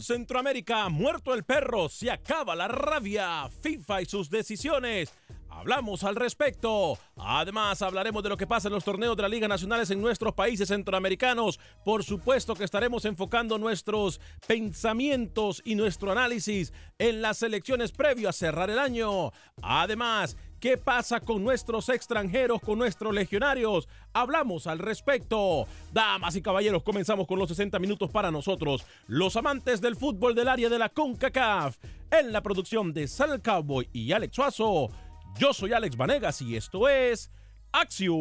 Centroamérica, muerto el perro, se acaba la rabia, FIFA y sus decisiones. Hablamos al respecto. Además, hablaremos de lo que pasa en los torneos de la Liga Nacionales en nuestros países centroamericanos. Por supuesto que estaremos enfocando nuestros pensamientos y nuestro análisis en las elecciones previo a cerrar el año. Además, ¿Qué pasa con nuestros extranjeros, con nuestros legionarios? Hablamos al respecto. Damas y caballeros, comenzamos con los 60 minutos para nosotros, los amantes del fútbol del área de la CONCACAF. En la producción de Sal Cowboy y Alex Suazo, yo soy Alex Vanegas y esto es Acción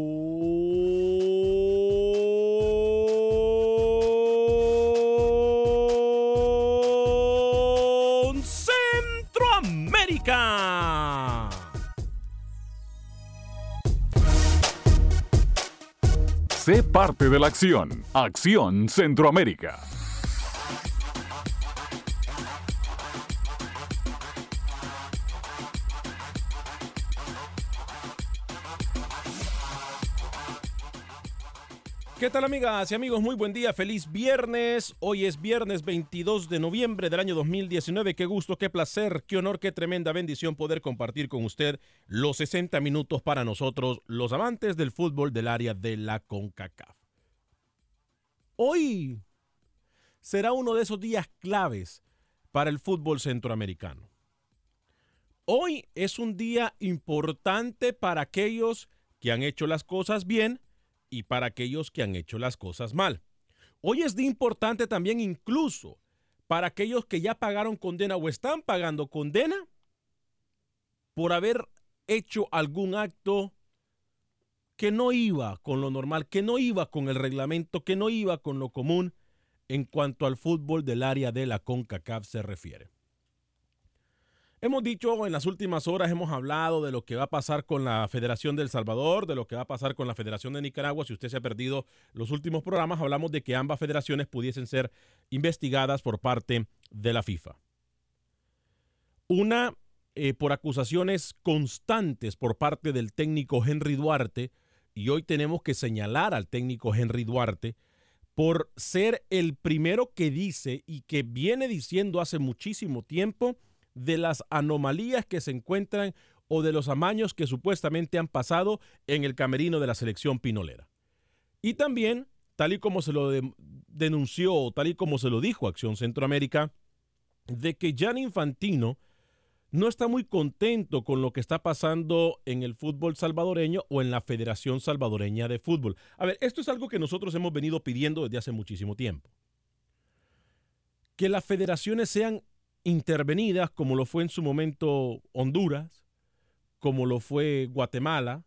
Centroamérica. Sé parte de la acción. Acción Centroamérica. ¿Qué tal amigas y amigos? Muy buen día, feliz viernes. Hoy es viernes 22 de noviembre del año 2019. Qué gusto, qué placer, qué honor, qué tremenda bendición poder compartir con usted los 60 minutos para nosotros, los amantes del fútbol del área de la CONCACAF. Hoy será uno de esos días claves para el fútbol centroamericano. Hoy es un día importante para aquellos que han hecho las cosas bien y para aquellos que han hecho las cosas mal. Hoy es día importante también incluso para aquellos que ya pagaron condena o están pagando condena por haber hecho algún acto que no iba con lo normal, que no iba con el reglamento, que no iba con lo común en cuanto al fútbol del área de la CONCACAF se refiere. Hemos dicho en las últimas horas, hemos hablado de lo que va a pasar con la Federación del Salvador, de lo que va a pasar con la Federación de Nicaragua. Si usted se ha perdido los últimos programas, hablamos de que ambas federaciones pudiesen ser investigadas por parte de la FIFA. Una eh, por acusaciones constantes por parte del técnico Henry Duarte, y hoy tenemos que señalar al técnico Henry Duarte por ser el primero que dice y que viene diciendo hace muchísimo tiempo de las anomalías que se encuentran o de los amaños que supuestamente han pasado en el camerino de la selección pinolera. Y también, tal y como se lo de, denunció, o tal y como se lo dijo Acción Centroamérica, de que Jan Infantino no está muy contento con lo que está pasando en el fútbol salvadoreño o en la Federación Salvadoreña de Fútbol. A ver, esto es algo que nosotros hemos venido pidiendo desde hace muchísimo tiempo. Que las federaciones sean intervenidas, como lo fue en su momento Honduras, como lo fue Guatemala,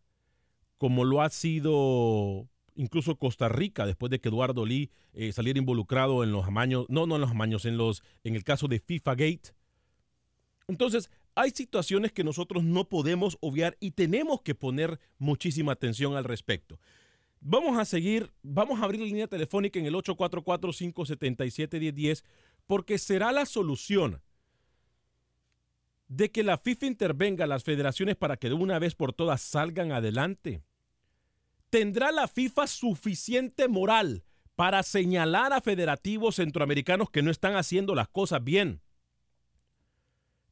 como lo ha sido incluso Costa Rica, después de que Eduardo Lee eh, saliera involucrado en los amaños, no, no en los amaños, en, los, en el caso de FIFA Gate. Entonces, hay situaciones que nosotros no podemos obviar y tenemos que poner muchísima atención al respecto. Vamos a seguir, vamos a abrir la línea telefónica en el 844-577-1010 porque será la solución de que la FIFA intervenga a las federaciones para que de una vez por todas salgan adelante? ¿Tendrá la FIFA suficiente moral para señalar a federativos centroamericanos que no están haciendo las cosas bien?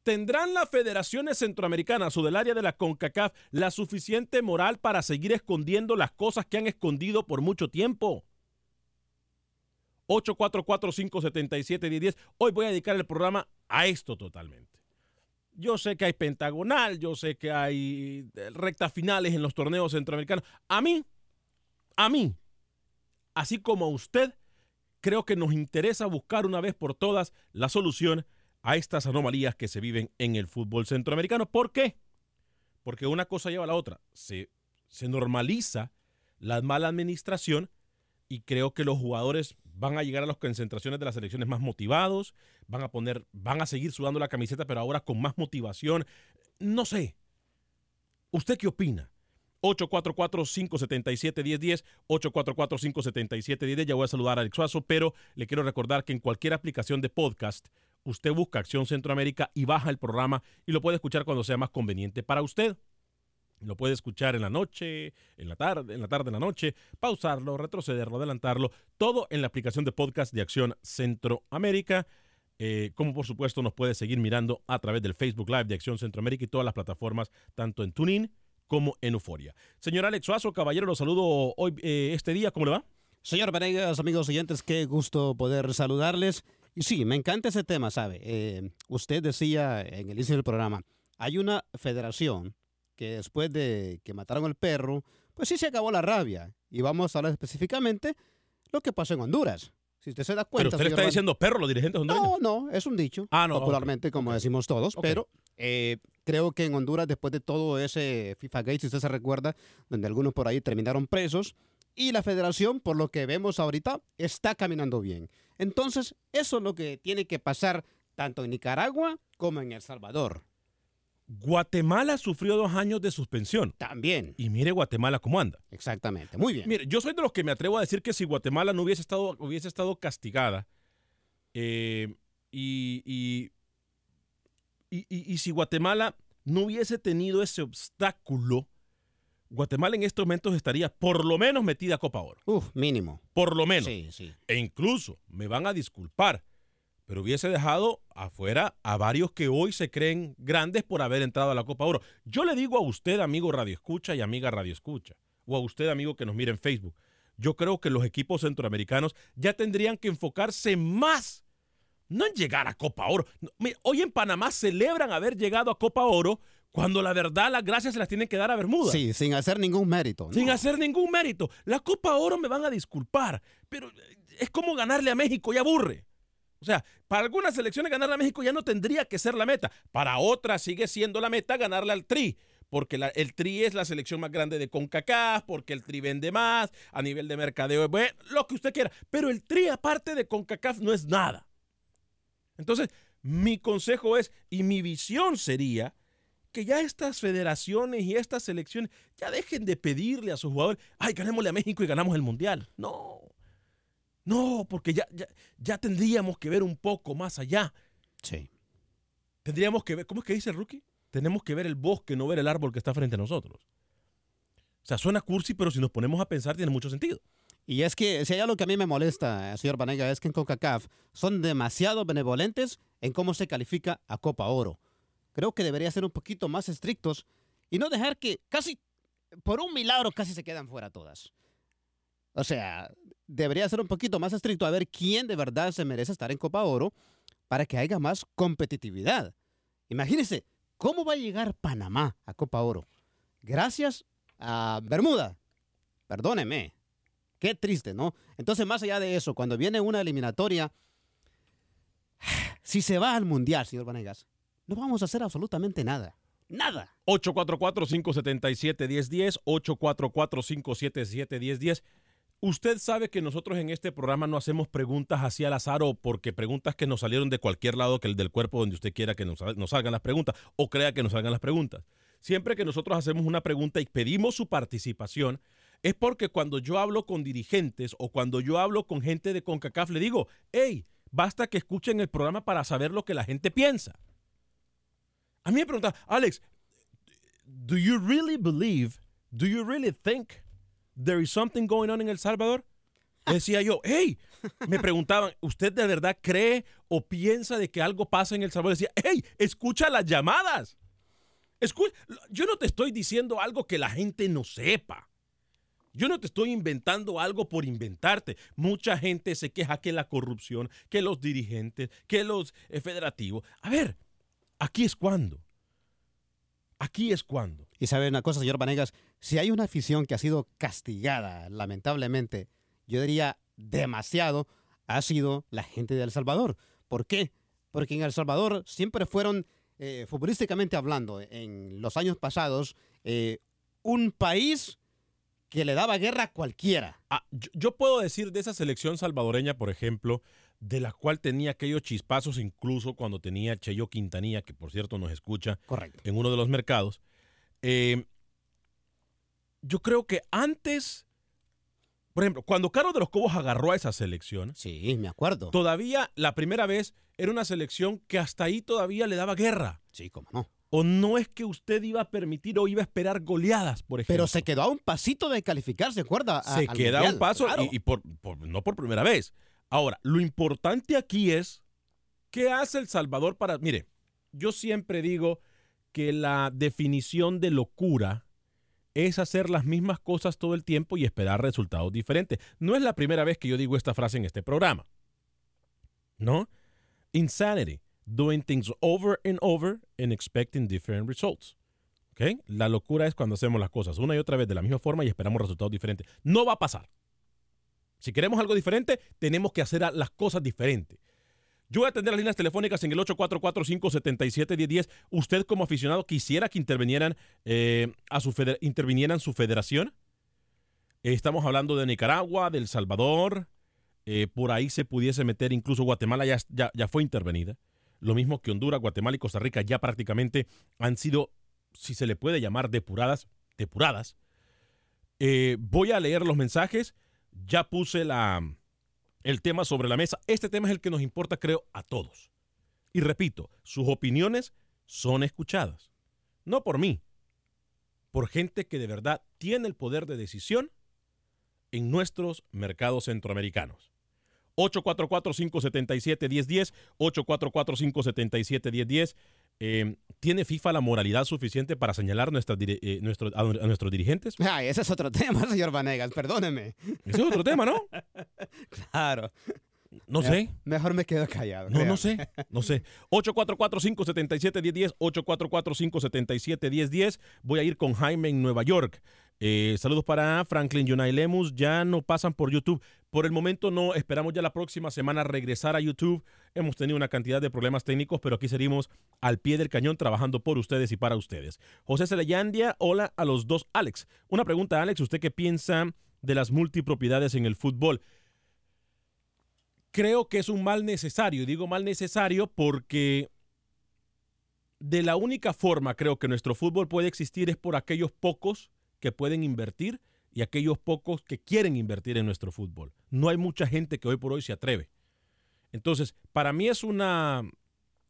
¿Tendrán las federaciones centroamericanas o del área de la CONCACAF la suficiente moral para seguir escondiendo las cosas que han escondido por mucho tiempo? 844-577-1010. Hoy voy a dedicar el programa a esto totalmente. Yo sé que hay pentagonal, yo sé que hay eh, rectas finales en los torneos centroamericanos. A mí, a mí, así como a usted, creo que nos interesa buscar una vez por todas la solución a estas anomalías que se viven en el fútbol centroamericano. ¿Por qué? Porque una cosa lleva a la otra. Se, se normaliza la mala administración y creo que los jugadores van a llegar a las concentraciones de las selecciones más motivados, van a poner, van a seguir sudando la camiseta, pero ahora con más motivación. No sé. ¿Usted qué opina? 844-577-1010, 844-577-1010. Ya voy a saludar a Alex Suazo, pero le quiero recordar que en cualquier aplicación de podcast, usted busca Acción Centroamérica y baja el programa y lo puede escuchar cuando sea más conveniente para usted. Lo puede escuchar en la noche, en la tarde, en la tarde, en la noche, pausarlo, retrocederlo, adelantarlo, todo en la aplicación de podcast de Acción Centroamérica. Eh, como por supuesto nos puede seguir mirando a través del Facebook Live de Acción Centroamérica y todas las plataformas, tanto en TuneIn como en Euforia. Señor Alex Suazo, caballero, lo saludo hoy, eh, este día, ¿cómo le va? Señor Venegas, amigos oyentes, qué gusto poder saludarles. Y sí, me encanta ese tema, ¿sabe? Eh, usted decía en el inicio del programa, hay una federación que después de que mataron al perro, pues sí se acabó la rabia. Y vamos a hablar específicamente lo que pasó en Honduras. Si usted se da cuenta. Pero usted le está diciendo perro los dirigentes hondureños. No, no, es un dicho. Ah, no, popularmente, como decimos todos. Pero eh, creo que en Honduras, después de todo ese FIFA Gate, si usted se recuerda, donde algunos por ahí terminaron presos, y la federación, por lo que vemos ahorita, está caminando bien. Entonces, eso es lo que tiene que pasar tanto en Nicaragua como en El Salvador. Guatemala sufrió dos años de suspensión. También. Y mire Guatemala cómo anda. Exactamente, muy bien. Mire, yo soy de los que me atrevo a decir que si Guatemala no hubiese estado, hubiese estado castigada eh, y, y, y, y si Guatemala no hubiese tenido ese obstáculo, Guatemala en estos momentos estaría por lo menos metida a Copa Oro. Uf, mínimo. Por lo menos. Sí, sí. E incluso, me van a disculpar, pero hubiese dejado afuera a varios que hoy se creen grandes por haber entrado a la Copa Oro. Yo le digo a usted, amigo Radio Escucha y amiga Radio Escucha, o a usted, amigo que nos mira en Facebook, yo creo que los equipos centroamericanos ya tendrían que enfocarse más, no en llegar a Copa Oro. Hoy en Panamá celebran haber llegado a Copa Oro cuando la verdad las gracias se las tienen que dar a Bermuda. Sí, sin hacer ningún mérito. Sin hacer ningún mérito. La Copa Oro me van a disculpar, pero es como ganarle a México y aburre. O sea, para algunas selecciones ganarle a México ya no tendría que ser la meta. Para otras sigue siendo la meta ganarle al Tri. Porque el Tri es la selección más grande de CONCACAF, porque el Tri vende más, a nivel de mercadeo, bueno, lo que usted quiera. Pero el Tri, aparte de CONCACAF, no es nada. Entonces, mi consejo es, y mi visión sería, que ya estas federaciones y estas selecciones ya dejen de pedirle a sus jugadores, ay, ganémosle a México y ganamos el Mundial. No, no, porque ya, ya, ya tendríamos que ver un poco más allá. Sí. Tendríamos que ver, ¿cómo es que dice el rookie? Tenemos que ver el bosque, no ver el árbol que está frente a nosotros. O sea, suena cursi, pero si nos ponemos a pensar tiene mucho sentido. Y es que si hay algo que a mí me molesta, señor Banega, es que en CONCACAF son demasiado benevolentes en cómo se califica a Copa Oro. Creo que debería ser un poquito más estrictos y no dejar que casi, por un milagro, casi se quedan fuera todas. O sea, debería ser un poquito más estricto a ver quién de verdad se merece estar en Copa Oro para que haya más competitividad. Imagínense, ¿cómo va a llegar Panamá a Copa Oro? Gracias a Bermuda. Perdóneme. Qué triste, ¿no? Entonces, más allá de eso, cuando viene una eliminatoria, si se va al Mundial, señor Vanegas, no vamos a hacer absolutamente nada. Nada. 844-577-1010, 844-577-1010. Usted sabe que nosotros en este programa no hacemos preguntas así al azar o porque preguntas que nos salieron de cualquier lado que el del cuerpo donde usted quiera que nos, nos salgan las preguntas o crea que nos salgan las preguntas. Siempre que nosotros hacemos una pregunta y pedimos su participación, es porque cuando yo hablo con dirigentes o cuando yo hablo con gente de CONCACAF, le digo, hey, basta que escuchen el programa para saber lo que la gente piensa. A mí me preguntan, Alex, do you really believe, do you really think there is something going on en El Salvador? Decía yo, hey, me preguntaban, ¿usted de verdad cree o piensa de que algo pasa en El Salvador? Decía, hey, escucha las llamadas. Escucha, yo no te estoy diciendo algo que la gente no sepa. Yo no te estoy inventando algo por inventarte. Mucha gente se queja que la corrupción, que los dirigentes, que los eh, federativos. A ver, aquí es cuando. Aquí es cuando. Y sabe una cosa, señor Vanegas, si hay una afición que ha sido castigada, lamentablemente, yo diría demasiado, ha sido la gente de El Salvador. ¿Por qué? Porque en El Salvador siempre fueron, eh, futbolísticamente hablando, en los años pasados, eh, un país que le daba guerra a cualquiera. Ah, yo, yo, puedo decir de esa selección salvadoreña, por ejemplo, de la cual tenía aquellos chispazos incluso cuando tenía Cheyo Quintanilla, que por cierto nos escucha Correcto. en uno de los mercados. Eh, yo creo que antes, por ejemplo, cuando Carlos de los Cobos agarró a esa selección, sí, me acuerdo. Todavía la primera vez era una selección que hasta ahí todavía le daba guerra. Sí, cómo no. O no es que usted iba a permitir o iba a esperar goleadas, por ejemplo. Pero se quedó a un pasito de calificar, ¿se acuerda? A, se queda a un paso claro. y, y por, por, no por primera vez. Ahora, lo importante aquí es qué hace El Salvador para... Mire, yo siempre digo que la definición de locura es hacer las mismas cosas todo el tiempo y esperar resultados diferentes. No es la primera vez que yo digo esta frase en este programa. ¿No? Insanity. Doing things over and over and expecting different results. ¿Okay? La locura es cuando hacemos las cosas una y otra vez de la misma forma y esperamos resultados diferentes. No va a pasar. Si queremos algo diferente, tenemos que hacer las cosas diferentes. Yo voy a atender las líneas telefónicas en el 844-577-1010. ¿Usted como aficionado quisiera que intervinieran, eh, a su intervinieran su federación? Eh, estamos hablando de Nicaragua, de El Salvador. Eh, por ahí se pudiese meter, incluso Guatemala ya, ya, ya fue intervenida. Lo mismo que Honduras, Guatemala y Costa Rica ya prácticamente han sido, si se le puede llamar, depuradas. depuradas. voy a leer los mensajes. Ya puse la, el tema sobre la mesa. Este tema es el que nos importa, creo, a todos. Y repito, sus opiniones son escuchadas. No por mí, por gente que de verdad tiene el poder de decisión en nuestros mercados centroamericanos. 844-577-1010, 844-577-1010. Eh, ¿Tiene FIFA la moralidad suficiente para señalar nuestra, eh, nuestro, a, a, nuestros dirigentes? Ay, ese es otro tema, señor Vanegas, perdóneme. Ese es otro tema, ¿no? claro. No sé. Mejor me quedo callado. No, créame. no sé. No sé. 844-577-1010, 844-577-1010. Voy a ir con Jaime en Nueva York. Eh, saludos para Franklin Yunay Lemus. Ya no pasan por YouTube. Por el momento no. Esperamos ya la próxima semana regresar a YouTube. Hemos tenido una cantidad de problemas técnicos, pero aquí seguimos al pie del cañón trabajando por ustedes y para ustedes. José Celeyandia, hola a los dos Alex. Una pregunta, Alex. ¿Usted qué piensa de las multipropiedades en el fútbol? Creo que es un mal necesario. Digo mal necesario porque de la única forma creo que nuestro fútbol puede existir es por aquellos pocos que pueden invertir y aquellos pocos que quieren invertir en nuestro fútbol. No hay mucha gente que hoy por hoy se atreve. Entonces, para mí es una,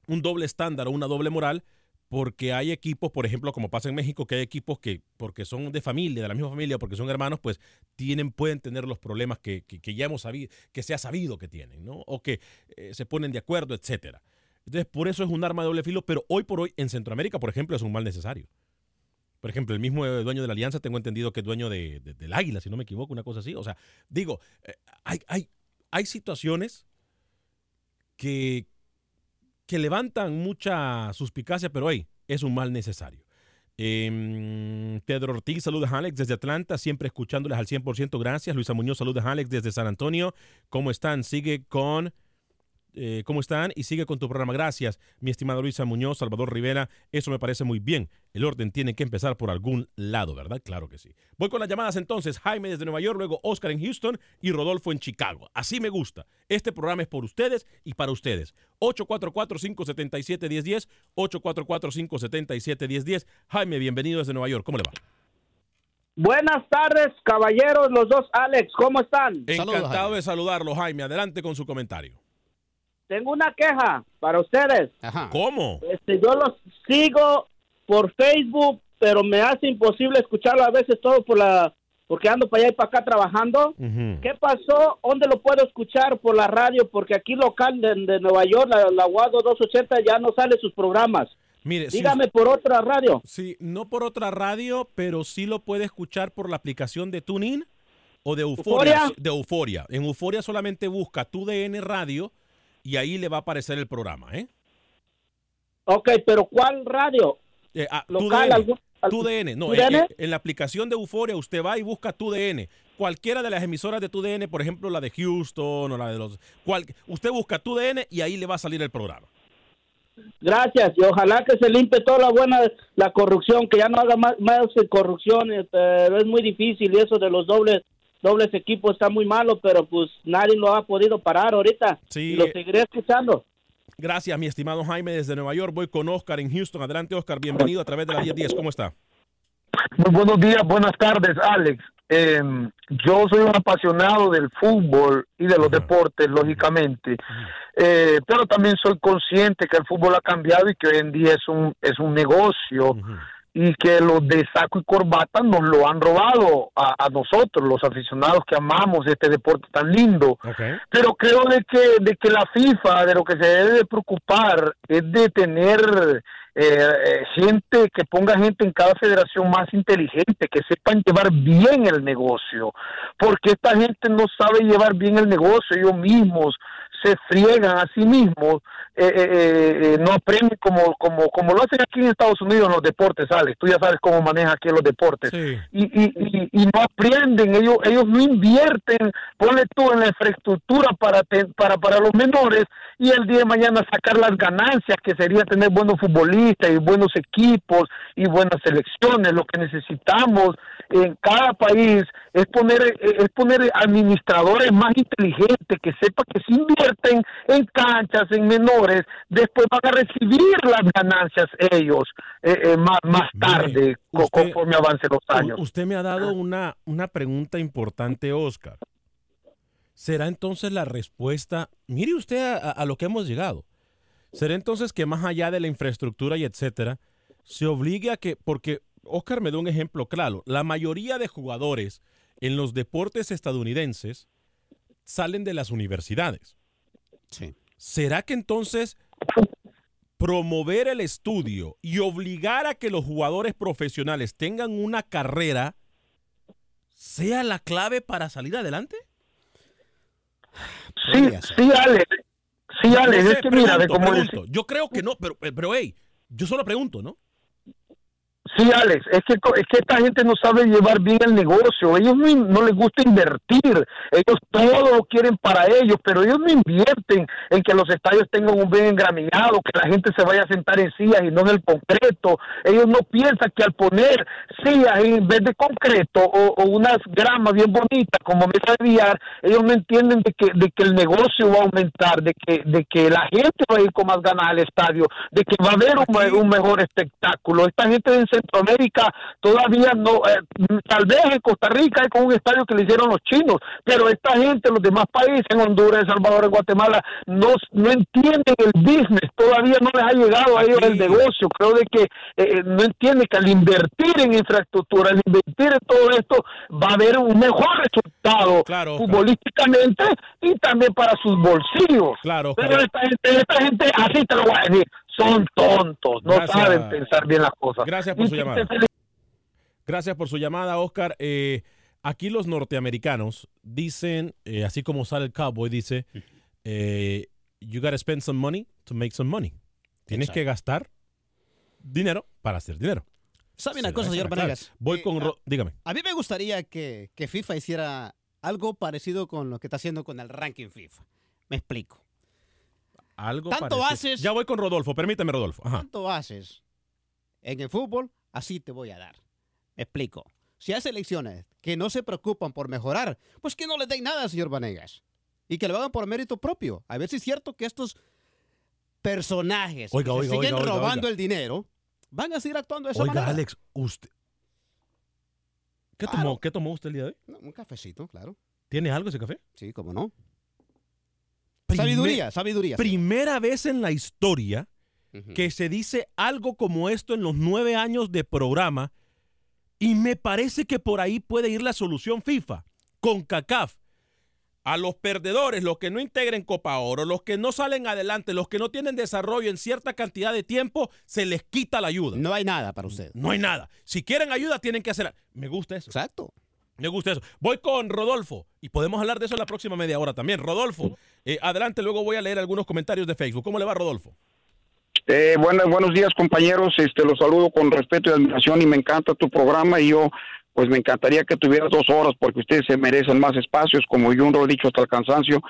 un doble estándar o una doble moral porque hay equipos, por ejemplo, como pasa en México, que hay equipos que, porque son de familia, de la misma familia, porque son hermanos, pues tienen, pueden tener los problemas que, que, que ya hemos sabido, que se ha sabido que tienen, ¿no? O que eh, se ponen de acuerdo, etcétera. Entonces, por eso es un arma de doble filo, pero hoy por hoy en Centroamérica, por ejemplo, es un mal necesario. Por ejemplo, el mismo dueño de la Alianza, tengo entendido que es dueño de, de, del Águila, si no me equivoco, una cosa así. O sea, digo, eh, hay, hay, hay situaciones que, que levantan mucha suspicacia, pero hey, es un mal necesario. Eh, Pedro Ortiz, saludos a Alex desde Atlanta, siempre escuchándoles al 100%, gracias. Luisa Muñoz, saludos a Alex desde San Antonio. ¿Cómo están? Sigue con... Eh, ¿Cómo están? Y sigue con tu programa. Gracias, mi estimada Luisa Muñoz, Salvador Rivera. Eso me parece muy bien. El orden tiene que empezar por algún lado, ¿verdad? Claro que sí. Voy con las llamadas entonces. Jaime desde Nueva York, luego Oscar en Houston y Rodolfo en Chicago. Así me gusta. Este programa es por ustedes y para ustedes. 844-577-1010, 844-577-1010. Jaime, bienvenido desde Nueva York. ¿Cómo le va? Buenas tardes, caballeros, los dos Alex, ¿cómo están? Encantado Saludos, de saludarlo, Jaime. Adelante con su comentario. Tengo una queja para ustedes. Ajá. ¿Cómo? Este, yo los sigo por Facebook, pero me hace imposible escucharlo a veces todo por la porque ando para allá y para acá trabajando. Ujú. ¿Qué pasó? ¿Dónde lo puedo escuchar? Por la radio, porque aquí local de, de Nueva York, la, la Guado 280, ya no sale sus programas. Mire, si Dígame por otra radio. Sí, no por otra radio, pero sí lo puede escuchar por la aplicación de TuneIn o de Euforia. ¿Euforia? De Euforia. En Euforia solamente busca TUDN Radio y ahí le va a aparecer el programa, ¿eh? Ok, pero ¿cuál radio? Eh, ah, Local, algún- algún- TUDN. No, ¿TUDN? En, en- en la aplicación de Euforia usted va y busca TUDN. Cualquiera de las emisoras de TUDN, por ejemplo, la de Houston o la de los... cual- usted busca TUDN y ahí le va a salir el programa. Gracias, y ojalá que se limpie toda la buena, la corrupción, que ya no haga más, más corrupción, eh, pero es muy difícil y eso de los dobles dobles equipos está muy malo, pero pues nadie lo ha podido parar ahorita. Sí. Y lo seguiré escuchando. Gracias, mi estimado Jaime, desde Nueva York. Voy con Oscar en Houston. Adelante, Oscar. Bienvenido a través de la 1010. ¿Cómo está? Muy buenos días, buenas tardes, Alex. Eh, yo soy un apasionado del fútbol y de los deportes, lógicamente, Eh, pero también soy consciente que el fútbol ha cambiado y que hoy en día es un es un negocio y que los de saco y corbata nos lo han robado a, a nosotros, los aficionados que amamos este deporte tan lindo. Pero creo de que, de que la FIFA, de lo que se debe de preocupar, es de tener eh, eh, gente, que ponga gente en cada federación más inteligente, que sepan llevar bien el negocio. Porque esta gente no sabe llevar bien el negocio, ellos mismos se friegan a sí mismos, eh, eh, eh, no aprenden como, como, como lo hacen aquí en Estados Unidos en los deportes, Alex. Tú ya sabes cómo maneja aquí los deportes y, y, y, y no aprenden, ellos ellos no invierten, ponle tú en la infraestructura para, te- para, para los menores y el día de mañana sacar las ganancias que sería tener buenos futbolistas y buenos equipos y buenas selecciones. Lo que necesitamos en cada país es poner, es poner administradores más inteligentes que sepan que si invierten en canchas, en menores, después van a recibir las ganancias ellos eh, eh, más, más tarde, usted- conforme avancen los años. Usted me ha dado una, una pregunta importante, Oscar. ¿Será entonces la respuesta? Mire usted a, lo que hemos llegado. ¿Será entonces que más allá de la infraestructura y etcétera, se obligue a que, porque Oscar me da un ejemplo claro, la mayoría de jugadores en los deportes estadounidenses salen de las universidades. ¿Será que entonces promover el estudio y obligar a que los jugadores profesionales tengan una carrera sea la clave para salir adelante? Sí, sí, Alex. Sí, No Alex, sé, es que mira, de pregunto, cómo pregunto. Yo creo que no, pero, pero hey, yo solo pregunto, ¿no? Sí, Alex, es que, es que esta gente no sabe llevar bien el negocio. Ellos no, les gusta invertir. Ellos todo lo quieren para ellos, pero ellos no invierten en que los estadios tengan un bien engramillado, que la gente se vaya a sentar en sillas y no en el concreto. Ellos no piensan que al poner sillas en vez de concreto o, o unas gramas bien bonitas como mesa de billar, ellos no entienden de que, de que el negocio va a aumentar, de que, de que la gente va a ir con más ganas al estadio, de que va a haber un, un mejor espectáculo. Esta gente en Centroamérica todavía no, eh, tal vez en Costa Rica hay con un estadio que le hicieron los chinos, pero esta gente, los demás países, en Honduras, El Salvador, en Guatemala, no, no entienden el business, todavía no les ha llegado a ellos el negocio. Creo de que eh, no entienden que al invertir en infraestructura, al invertir en todo esto, va a haber un mejor resultado futbolísticamente y también para sus bolsillos. Claro, Pero esta gente, esta gente, así te lo voy a decir, son tontos, no Gracias. saben pensar bien las cosas. Gracias por su llamada. Gracias por su llamada, Oscar. Eh, aquí los norteamericanos dicen, eh, así como sale el cowboy, dice, eh, you gotta spend some money to make some money. Tienes que gastar dinero para hacer dinero. ¿Sabe una cosa, señor. Vanegas? Voy con... Ro- dígame. A mí me gustaría que, que FIFA hiciera algo parecido con lo que está haciendo con el ranking FIFA. Me explico. Algo Tanto parecido. haces- Ya voy con Rodolfo. Permíteme, Rodolfo. Ajá. ¿Cuánto haces en el fútbol? Así te voy a dar. Me explico. Si hay selecciones que no se preocupan por mejorar, pues que no les den nada, señor Vanegas. Y que lo hagan por mérito propio. A ver si es cierto que estos personajes Oiga, que oiga, siguen oiga, oiga, robando oiga. el dinero van a seguir actuando de esa Oiga, manera. Alex, usted... ¿Qué, tomó, ¿Qué tomó usted el día de hoy? No, un cafecito, claro. ¿Tiene algo ese café? Sí, cómo no. Primer- Sabiduría, sabiduría. Primera vez en la historia que se dice algo como esto en los nueve años de programa y me parece que por ahí puede ir la solución FIFA con CACAF. A los perdedores, los que no integren Copa Oro, los que no salen adelante, los que no tienen desarrollo en cierta cantidad de tiempo, se les quita la ayuda. No hay nada para ustedes. No hay nada. Si quieren ayuda, tienen que hacer. Me gusta eso. Exacto. Me gusta eso. Voy con Rodolfo y podemos hablar de eso en la próxima media hora también. Rodolfo, eh, adelante, luego voy a leer algunos comentarios de Facebook. ¿Cómo le va, Rodolfo? Eh, buenos días, compañeros. Este, los saludo con respeto y admiración y me encanta tu programa y yo, pues me encantaría que tuvieras dos horas porque ustedes se merecen más espacios, como yo lo he dicho hasta el cansancio.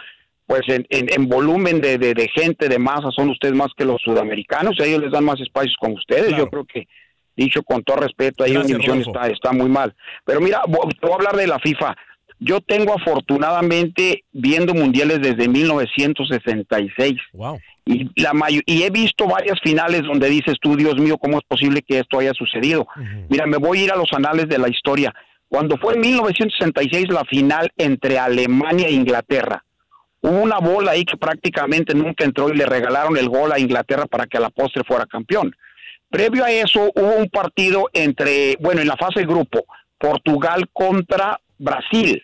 Pues en, en, volumen de, de, gente, de masa, son ustedes más que los sudamericanos. Ellos les dan más espacios con ustedes. Yo creo que, dicho con todo respeto, ahí Univisión está, está muy mal. Pero mira, voy a hablar de la FIFA. Yo tengo afortunadamente viendo mundiales desde 1966. Wow. Y, la y he visto varias finales donde dices tú, Dios mío, ¿cómo es posible que esto haya sucedido? Mira, me voy a ir a los anales de la historia. Cuando fue en 1966 la final entre Alemania e Inglaterra, hubo una bola ahí que prácticamente nunca entró y le regalaron el gol a Inglaterra para que a la postre fuera campeón. Previo a eso hubo un partido entre, bueno, en la fase de grupo, Portugal contra Brasil.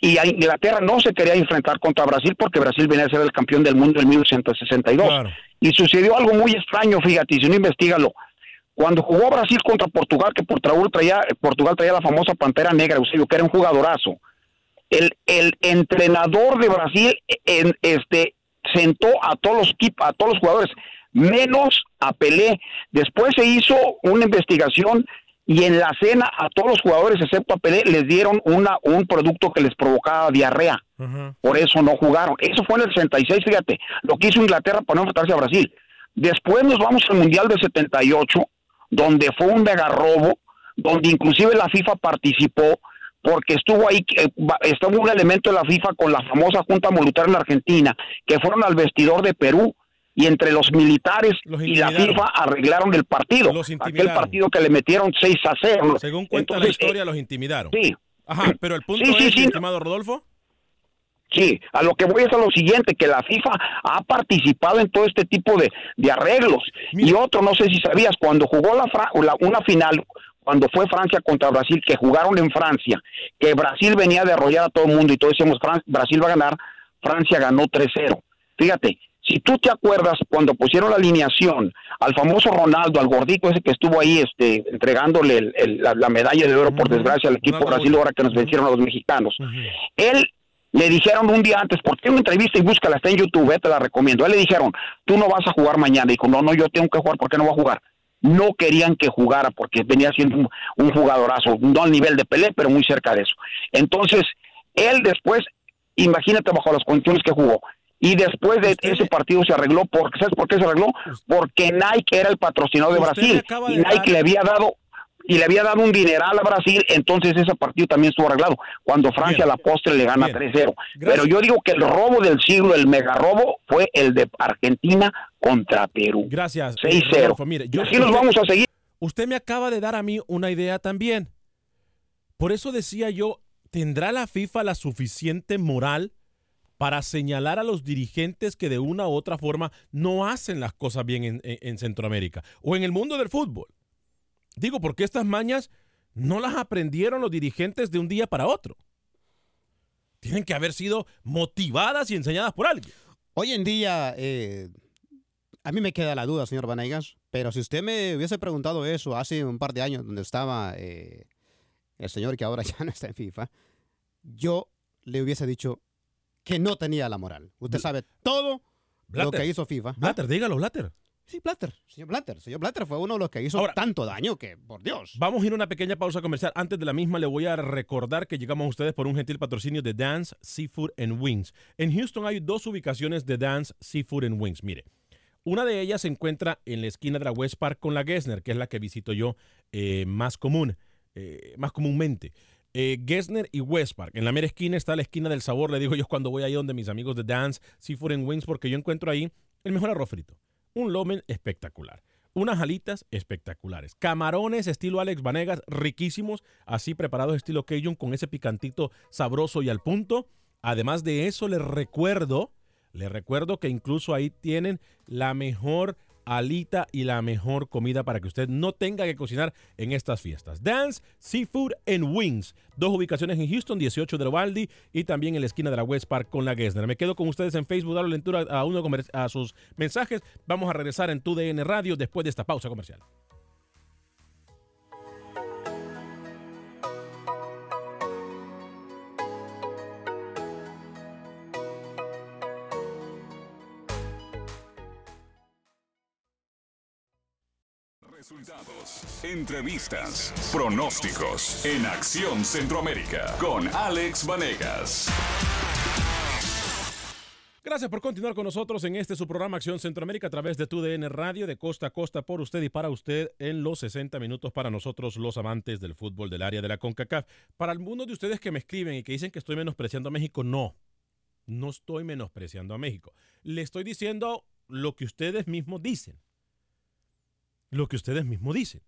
Y Inglaterra no se quería enfrentar contra Brasil porque Brasil venía a ser el campeón del mundo en 1962. Y sucedió algo muy extraño, fíjate, si no investigalo. Cuando jugó Brasil contra Portugal, que Portugal traía, Portugal traía la famosa Pantera Negra, Eusebio, que era un jugadorazo, el, el entrenador de Brasil en, este, sentó a todos los a todos los jugadores, menos a Pelé. Después se hizo una investigación y en la cena a todos los jugadores excepto a Pelé les dieron una un producto que les provocaba diarrea. Por eso no jugaron. Eso fue en el 66, fíjate, lo que hizo Inglaterra para no enfrentarse a Brasil. Después nos vamos al Mundial del 78, donde fue un mega robo, donde inclusive la FIFA participó porque estuvo ahí, eh, estuvo un elemento de la FIFA con la famosa Junta Voluntarios en la Argentina, que fueron al vestidor de Perú y entre los militares y la FIFA arreglaron el partido. Aquel partido que le metieron 6 a 0. Según cuenta la historia, los intimidaron. Sí. Ajá, pero el punto es, estimado Rodolfo. Sí, a lo que voy es a lo siguiente, que la FIFA ha participado en todo este tipo de, arreglos. Y otro, no sé si sabías, cuando jugó la, una final, cuando fue Francia contra Brasil, que jugaron en Francia, que Brasil venía de arrollar a todo el mundo y todos decíamos, Brasil va a ganar, Francia ganó 3-0. Fíjate, si tú te acuerdas cuando pusieron la alineación al famoso Ronaldo, al gordito ese que estuvo ahí este, entregándole la, medalla de oro, por desgracia, al equipo Brasil ahora que nos vencieron a los mexicanos, él le dijeron un día antes, porque una entrevista y búscala, está en YouTube, eh, te la recomiendo. Él le dijeron, tú no vas a jugar mañana. Dijo, no, no, yo tengo que jugar, ¿por qué no voy a jugar? No querían que jugara porque venía siendo un, un jugadorazo, no al nivel de Pelé, pero muy cerca de eso. Entonces, él después, imagínate bajo las condiciones que jugó, y después de ese partido se arregló, porque, ¿sabes por qué se arregló? Porque Nike era el patrocinador de Brasil y Nike le había dado y le había dado un dineral a Brasil, entonces ese partido también estuvo arreglado. Cuando Francia a la postre le gana 3-0. Pero yo digo que el robo del siglo, el mega robo, fue el de Argentina contra Perú. Gracias. 6-0. Mire, yo, así nos vamos a seguir. Usted me acaba de dar a mí una idea también. Por eso decía yo, ¿tendrá la FIFA la suficiente moral para señalar a los dirigentes que de una u otra forma no hacen las cosas bien en, Centroamérica o en el mundo del fútbol. Digo, porque estas mañas no las aprendieron los dirigentes de un día para otro. Tienen que haber sido motivadas y enseñadas por alguien. Hoy en día, eh, a mí me queda la duda, señor Vanegas, pero si usted me hubiese preguntado eso hace un par de años, donde estaba eh, el señor que ahora ya no está en FIFA, yo le hubiese dicho, que no tenía la moral. Usted sabe todo lo que hizo FIFA. Blatter, dígalo, Blatter. Sí, Blatter, señor Blatter. Señor Blatter fue uno de los que hizo tanto daño que, por Dios. Vamos a ir a una pequeña pausa comercial. Antes de la misma, le voy a recordar que llegamos a ustedes por un gentil patrocinio de Dance, Seafood and Wings. En Houston hay dos ubicaciones de Dance, Seafood and Wings. Mire, una de ellas se encuentra en la esquina de la West Park con la Gessner, que es la que visito yo eh, más común, eh, más comúnmente. Eh, Gessner y West Park. En la mera esquina está la esquina del sabor, le digo yo cuando voy ahí donde mis amigos de Dance, Seafood and Wings, porque yo encuentro ahí el mejor arroz frito. Un lomen espectacular. Unas alitas espectaculares. Camarones estilo Alex Vanegas, riquísimos, así preparados estilo Cajun con ese picantito sabroso y al punto. Además de eso, les recuerdo, les recuerdo que incluso ahí tienen la mejor alita y la mejor comida para que usted no tenga que cocinar en estas fiestas. Dance, Seafood and Wings. Dos ubicaciones en Houston, 18 de Lovaldi y también en la esquina de la West Park con la Gessner. Me quedo con ustedes en Facebook, darle lectura a uno a sus mensajes. Vamos a regresar en tu DN Radio después de esta pausa comercial. Resultados, entrevistas, pronósticos en Acción Centroamérica con Alex Vanegas. Gracias por continuar con nosotros en este su programa Acción Centroamérica a través de tu DN Radio de costa a costa por usted y para usted en los 60 minutos para nosotros los amantes del fútbol del área de la CONCACAF. Para algunos de ustedes que me escriben y que dicen que estoy menospreciando a México, no, no estoy menospreciando a México. Le estoy diciendo lo que ustedes mismos dicen lo que ustedes mismos dicen,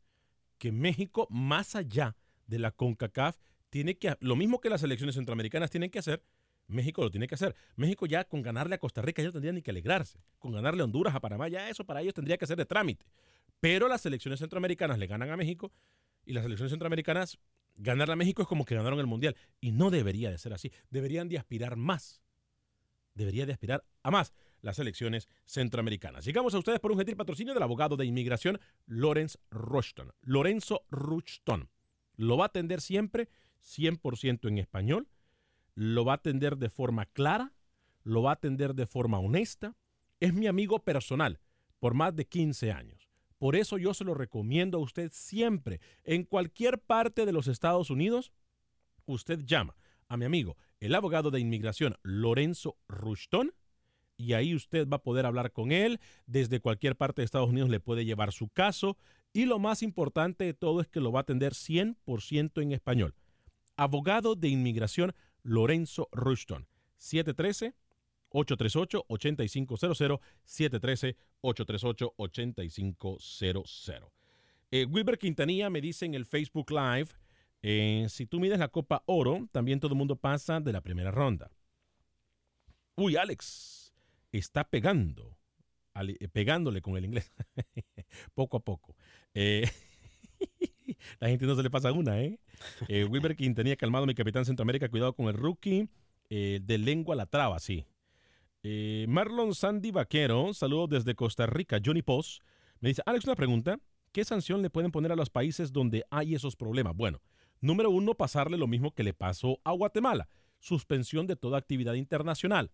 que México, más allá de la CONCACAF, tiene que, lo mismo que las elecciones centroamericanas tienen que hacer, México lo tiene que hacer. México ya con ganarle a Costa Rica ya tendría ni que alegrarse. Con ganarle a Honduras, a Panamá, ya eso para ellos tendría que ser de trámite. Pero las elecciones centroamericanas le ganan a México y las elecciones centroamericanas ganarle a México es como que ganaron el Mundial. Y no debería de ser así. Deberían de aspirar más. Debería de aspirar a más las elecciones centroamericanas. Llegamos a ustedes por un gentil patrocinio del abogado de inmigración Lorenz Rushton. Lorenzo Rushton. Lo va a atender siempre 100% en español. Lo va a atender de forma clara. Lo va a atender de forma honesta. Es mi amigo personal por más de 15 años. Por eso yo se lo recomiendo a usted siempre. En cualquier parte de los Estados Unidos, usted llama a mi amigo, el abogado de inmigración Lorenzo Rushton, y ahí usted va a poder hablar con él. Desde cualquier parte de Estados Unidos le puede llevar su caso. Y lo más importante de todo es que lo va a atender 100% en español. Abogado de inmigración Lorenzo Rushton. 713-838-8500. 713-838-8500. Eh, Wilber Quintanilla me dice en el Facebook Live, eh, si tú mides la Copa Oro, también todo el mundo pasa de la primera ronda. Uy, Alex, está pegando, eh, pegándole con el inglés, poco a poco. Eh, la gente no se le pasa una, ¿eh? eh Wilber tenía calmado, mi capitán Centroamérica, cuidado con el rookie, de lengua la traba, sí. Marlon Sandy Vaquero, saludos desde Costa Rica, Johnny Post, me dice, Alex, una pregunta, ¿qué sanción le pueden poner a los países donde hay esos problemas? Bueno, número uno, pasarle lo mismo que le pasó a Guatemala, suspensión de toda actividad internacional.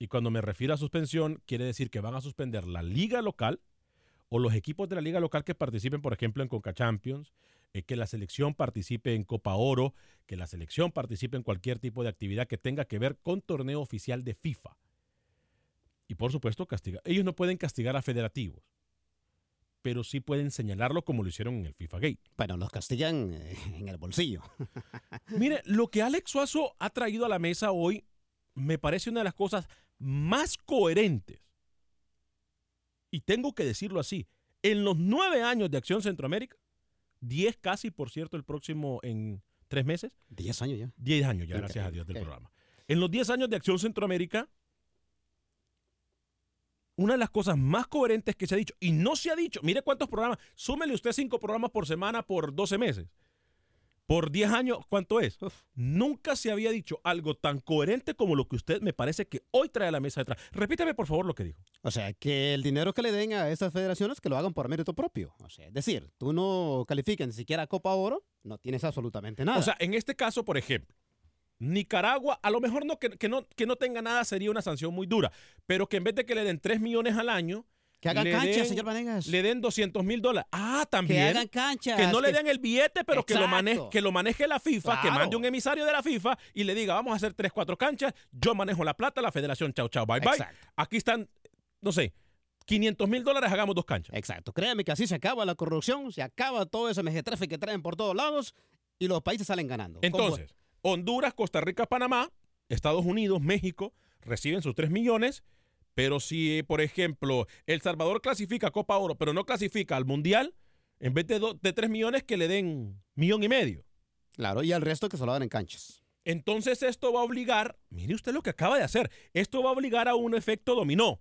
Y cuando me refiero a suspensión, quiere decir que van a suspender la liga local o los equipos de la liga local que participen, por ejemplo, en Conca Champions, eh, que la selección participe en Copa Oro, que la selección participe en cualquier tipo de actividad que tenga que ver con torneo oficial de FIFA. Y por supuesto, castigar. Ellos no pueden castigar a federativos, pero sí pueden señalarlo como lo hicieron en el FIFA Gate. Bueno, los castigan eh, en el bolsillo. Mire, lo que Alex Suazo ha traído a la mesa hoy me parece una de las cosas más coherentes, y tengo que decirlo así, en los nueve años de Acción Centroamérica, diez casi, por cierto, el próximo en tres meses. Diez años ya. Diez años ya, gracias a Dios, del programa. En los diez años de Acción Centroamérica, una de las cosas más coherentes que se ha dicho, y no se ha dicho, mire cuántos programas, súmele usted cinco programas por semana por 12 meses por 10 años, ¿cuánto es? Nunca se había dicho algo tan coherente como lo que usted me parece que hoy trae a la mesa detrás. Repítame, por favor, lo que dijo. O sea, que el dinero que le den a estas federaciones que lo hagan por mérito propio. O sea, es decir, tú no calificas ni siquiera Copa Oro, no tienes absolutamente nada. O sea, en este caso, por ejemplo, Nicaragua, a lo mejor no que, no, que no tenga nada sería una sanción muy dura, pero que en vez de que le den 3 millones al año, que hagan cancha, señor Vanegas. Le den 200 mil dólares. Ah, también. Que hagan cancha. Que no le den el billete, pero que lo, maneje, que lo maneje la FIFA, que mande un emisario de la FIFA y le diga, vamos a hacer 3, 4 canchas, yo manejo la plata, la federación, chao, chao, bye, bye. Aquí están, no sé, 500 mil dólares, hagamos dos canchas. Exacto. Créame que así se acaba la corrupción, se acaba todo ese mejetrefe que traen por todos lados y los países salen ganando. Entonces, Honduras, Costa Rica, Panamá, Estados Unidos, México reciben sus 3 millones pero si, por ejemplo, El Salvador clasifica a Copa Oro, pero no clasifica al Mundial, en vez de, de 3 millones, que le den millón y medio. Claro, y al resto que se lo dan en canchas. Entonces esto va a obligar, mire usted lo que acaba de hacer, esto va a obligar a un efecto dominó.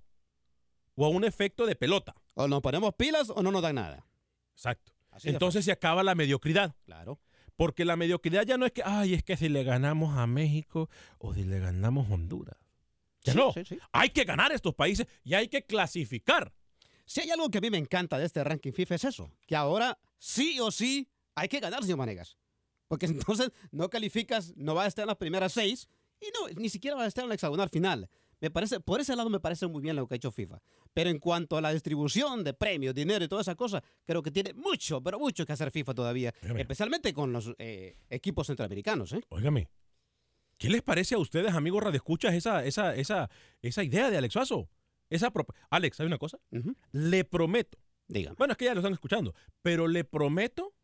o a un efecto de pelota. O nos ponemos pilas o no nos dan nada. Exacto. Así de Entonces se acaba la mediocridad. Claro. Porque la mediocridad ya no es que, ay, es que si le ganamos a México o si le ganamos a Honduras. Ya Sí, no. sí, sí. Hay que ganar estos países y hay que clasificar. Si hay algo que a mí me encanta de este ranking FIFA es eso, que ahora sí o sí hay que ganar, señor Manegas. Porque entonces no calificas, no vas a estar en las primeras seis y no, ni siquiera vas a estar en la hexagonal final. Me parece, por ese lado me parece muy bien lo que ha hecho FIFA. Pero en cuanto a la distribución de premios, dinero y toda esa cosa, creo que tiene mucho, pero mucho que hacer FIFA todavía. Especialmente con los eh, equipos centroamericanos. ¿eh? Óigame, ¿qué les parece a ustedes, amigos radioescuchas, esa, esa, esa, esa idea de Alex Suazo? Esa Alex, ¿hay una cosa? Le prometo. Dígame. Bueno, es que ya lo están escuchando, pero le prometo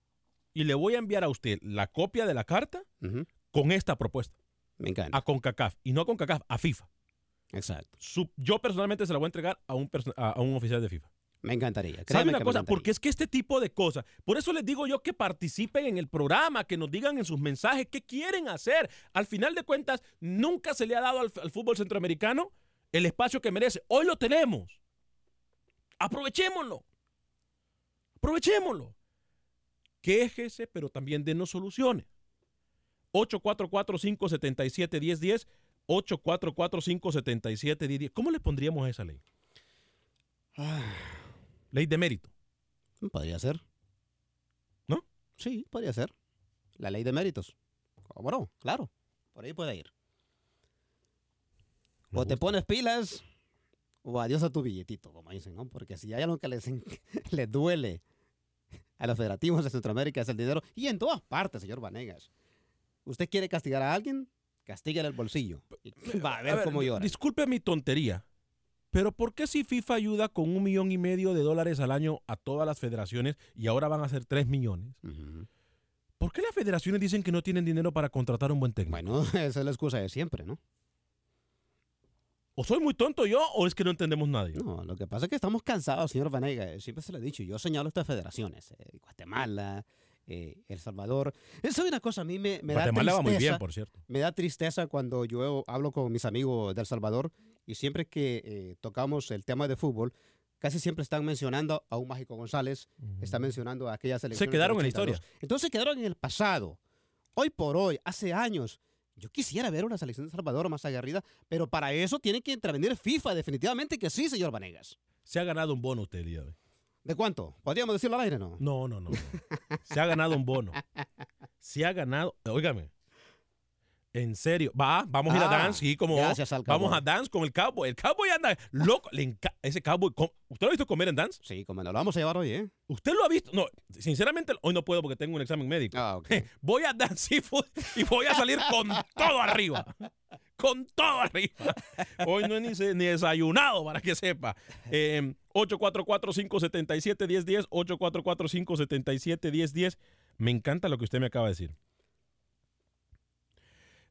y le voy a enviar a usted la copia de la carta con esta propuesta Me encanta. a CONCACAF y no a CONCACAF, a FIFA. Exacto. Su- yo personalmente se la voy a entregar a un, a un oficial de FIFA. Me encantaría. ¿Sabe una cosa? Porque es que este tipo de cosas, por eso les digo yo que participen en el programa, que nos digan en sus mensajes qué quieren hacer. Al final de cuentas, nunca se le ha dado al, al fútbol centroamericano el espacio que merece. Hoy lo tenemos. Aprovechémoslo. Aprovechémoslo. Quéjese, pero también denos soluciones. 844-577-1010, 844-577-1010. ¿Cómo le pondríamos a esa ley? Ley de mérito. Podría ser. ¿No? Sí, podría ser. La ley de méritos. ¿Cómo no? Claro. Por ahí puede ir. Me o te pones pilas o adiós a tu billetito, como dicen, ¿no? Porque si hay algo que les, duele a los federativos de Centroamérica es el dinero. Y en todas partes, señor Vanegas. Usted quiere castigar a alguien, castíguele el bolsillo. Va a ver, A ver, cómo llora. Disculpe mi tontería, pero ¿por qué si FIFA ayuda con un millón y medio de dólares al año a todas las federaciones y ahora van a ser tres millones? ¿Por qué las federaciones dicen que no tienen dinero para contratar un buen técnico? Bueno, esa es la excusa de siempre, ¿no? ¿O soy muy tonto yo o es que no entendemos nadie? No, lo que pasa es que estamos cansados, señor Vanega. Siempre se lo he dicho. Yo señalo estas federaciones. eh, Guatemala, eh, El Salvador. Eso es una cosa, a mí me, me da Guatemala va muy bien, tristeza. por cierto. Me da tristeza cuando yo hablo con mis amigos de El Salvador y siempre que eh, tocamos el tema de fútbol, casi siempre están mencionando a un Mágico González, están mencionando a aquella selección. quedaron en la historia. Entonces quedaron en el pasado. Hoy por hoy, hace años, yo quisiera ver una selección de Salvador más aguerrida, pero para eso tiene que intervenir FIFA, definitivamente que sí, señor Vanegas. Se ha ganado un bono usted el día de hoy. ¿De cuánto? ¿Podríamos decirlo al aire, no? No, no, no. no. Se ha ganado un bono. Se ha ganado. Óigame. En serio. Va, vamos a ir a Ah, dance, sí, como gracias al Vamos a dance con el cowboy. El cowboy anda loco. Le ese cowboy. ¿Usted lo ha visto comer en dance? Sí, como lo vamos a llevar hoy, ¿eh? ¿Usted lo ha visto? No, sinceramente, hoy no puedo porque tengo un examen médico. Ah, ok. Voy a Dance Seafood y voy a salir con todo arriba. Con todo arriba. Hoy no he ni desayunado, para que sepa. Eh, 844-577-1010, 844-577-1010. Me encanta lo que usted me acaba de decir.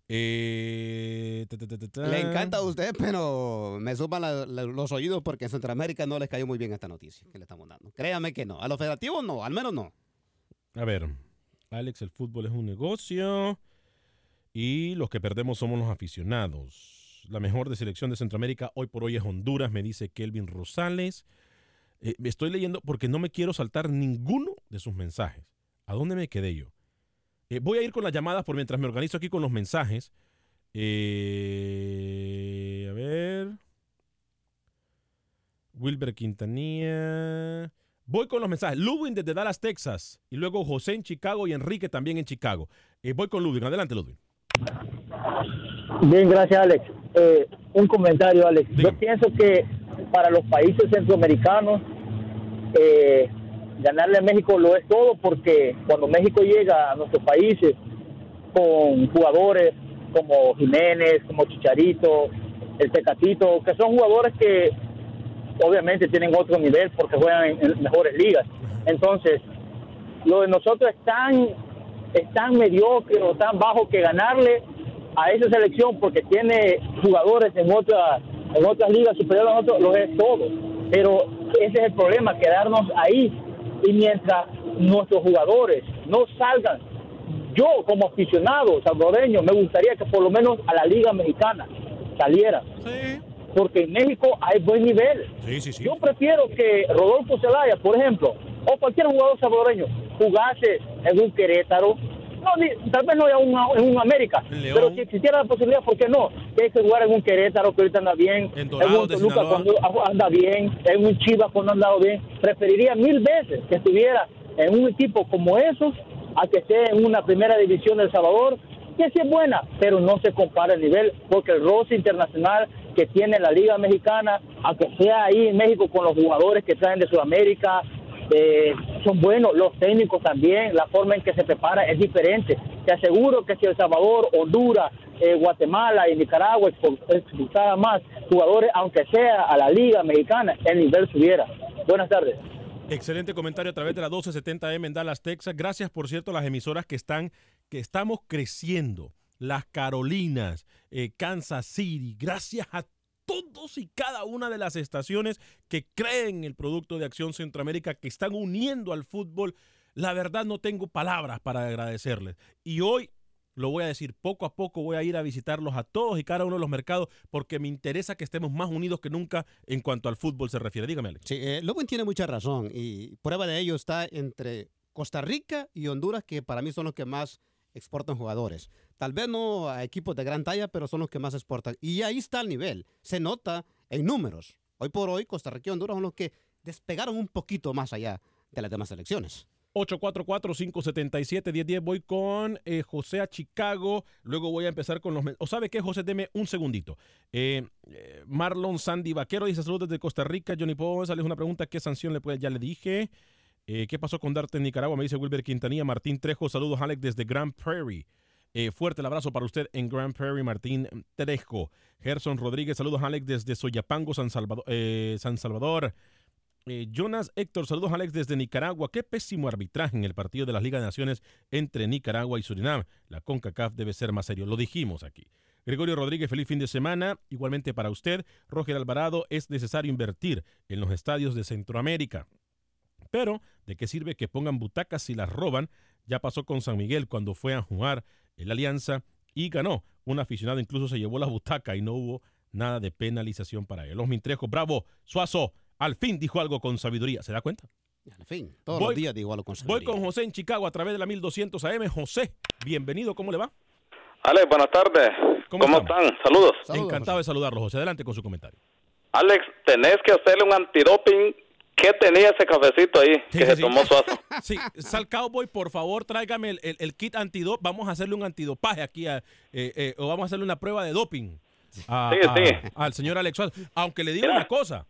Eh, ta, ta, ta, ta, ta. Le encanta a usted, pero me suman la- la- los oídos porque en Centroamérica no les cayó muy bien esta noticia que le estamos dando. Créame que no. A los federativos no, al menos no. A ver, Alex, el fútbol es un negocio y los que perdemos somos los aficionados. La mejor de selección de Centroamérica hoy por hoy es Honduras, me dice Kelvin Rosales. Eh, me estoy leyendo porque no me quiero saltar ninguno de sus mensajes. ¿A dónde me quedé yo? Eh, voy a ir con las llamadas por mientras me organizo aquí con los mensajes. Eh, a ver. Wilber Quintanilla. Voy con los mensajes. Ludwig desde Dallas, Texas. Y luego José en Chicago y Enrique también en Chicago. Eh, voy con Ludwig. Adelante, Ludwig. Bien, gracias, Alex. Eh, un comentario, Alex. Yo pienso que para los países centroamericanos, eh, ganarle a México lo es todo porque cuando México llega a nuestros países con jugadores como Jiménez, como Chicharito, el Tecatito, que son jugadores que obviamente tienen otro nivel porque juegan en, mejores ligas. Entonces, lo de nosotros es tan, es tan mediocre o tan bajo que ganarle a esa selección porque tiene jugadores en otras en otras ligas superiores a nosotros lo es todo pero ese es el problema quedarnos ahí y mientras nuestros jugadores no salgan yo como aficionado salvadoreño me gustaría que por lo menos a la liga mexicana salieran porque en México hay buen nivel. Yo prefiero que Rodolfo Zelaya, por ejemplo, o cualquier jugador salvadoreño, jugase en un Querétaro, no, tal vez no en un América, pero si existiera la posibilidad, ¿por qué no? Que que jugar en un Querétaro que ahorita anda bien, en, un Toluca cuando anda bien, en un Chivas cuando anda bien. Preferiría mil veces que estuviera en un equipo como esos a que esté en una primera división del Salvador, que sí es buena, pero no se compara el nivel, porque el roce internacional que tiene la Liga Mexicana, aunque sea ahí en México con los jugadores que traen de Sudamérica, eh, son buenos, los técnicos también, la forma en que se prepara es diferente. Te aseguro que si El Salvador, Honduras, eh, Guatemala y Nicaragua expulsara más jugadores, aunque sea a la Liga Mexicana, el nivel subiera. Buenas tardes. Excelente comentario a través de la 1270M en Dallas, Texas. Gracias, por cierto, a las emisoras que están, que estamos creciendo. Las Carolinas, eh, Kansas City. Gracias a todos y cada una de las estaciones que creen el producto de Acción Centroamérica, que están uniendo al fútbol. La verdad no tengo palabras para agradecerles. Y hoy lo voy a decir, poco a poco voy a ir a visitarlos a todos y cada uno de los mercados porque me interesa que estemos más unidos que nunca en cuanto al fútbol se refiere. Dígame, Alex. Sí, eh, tiene mucha razón y prueba de ello está entre Costa Rica y Honduras, que para mí son los que más exportan jugadores. Tal vez no a equipos de gran talla, pero son los que más exportan. Y ahí está el nivel. Se nota en números. Hoy por hoy, Costa Rica y Honduras son los que despegaron un poquito más allá de las demás elecciones. 844-577-1010. Voy con eh, José a Chicago. Luego voy a empezar con los. ¿O sabe qué, José? Deme un segundito. Eh, eh, Marlon Sandy Vaquero dice saludos desde Costa Rica. Johnny Póvez, sale una pregunta: ¿qué sanción le puede? Ya le dije. ¿Qué pasó con Darte en Nicaragua? Me dice Wilber Quintanilla. Martín Trejo, saludos, Alex, desde Grand Prairie. Fuerte el abrazo para usted en Grand Prairie, Martín Trejo. Gerson Rodríguez, saludos, Alex, desde Soyapango, San Salvador. San Salvador. Eh, Jonas Héctor, saludos Alex desde Nicaragua. Qué pésimo arbitraje en el partido de las Ligas de Naciones entre Nicaragua y Surinam. La CONCACAF debe ser más serio, lo dijimos aquí. Gregorio Rodríguez, feliz fin de semana. Igualmente para usted, Roger Alvarado, es necesario invertir en los estadios de Centroamérica. Pero, ¿de qué sirve que pongan butacas si las roban? Ya pasó con San Miguel cuando fue a jugar en la Alianza y ganó. Un aficionado incluso se llevó la butaca y no hubo nada de penalización para él. Los Mintrejos, bravo, Suazo, al fin dijo algo con sabiduría. ¿Se da cuenta? Al fin, todos los días digo algo con sabiduría. Voy con José en Chicago a través de la 1200 AM. José, bienvenido, ¿cómo le va? Alex, buenas tardes. ¿Cómo, están? Saludos. Encantado de saludarlo, José. Adelante con su comentario. Alex, tenés que hacerle un antidoping. ¿Qué tenía ese cafecito ahí que se tomó Suazo? Sí, Sal Cowboy, por favor, tráigame el, kit antidop. Vamos a hacerle un antidopaje aquí, eh, eh, o vamos a hacerle una prueba de doping al señor Alex Suazo. Aunque le digo una cosa,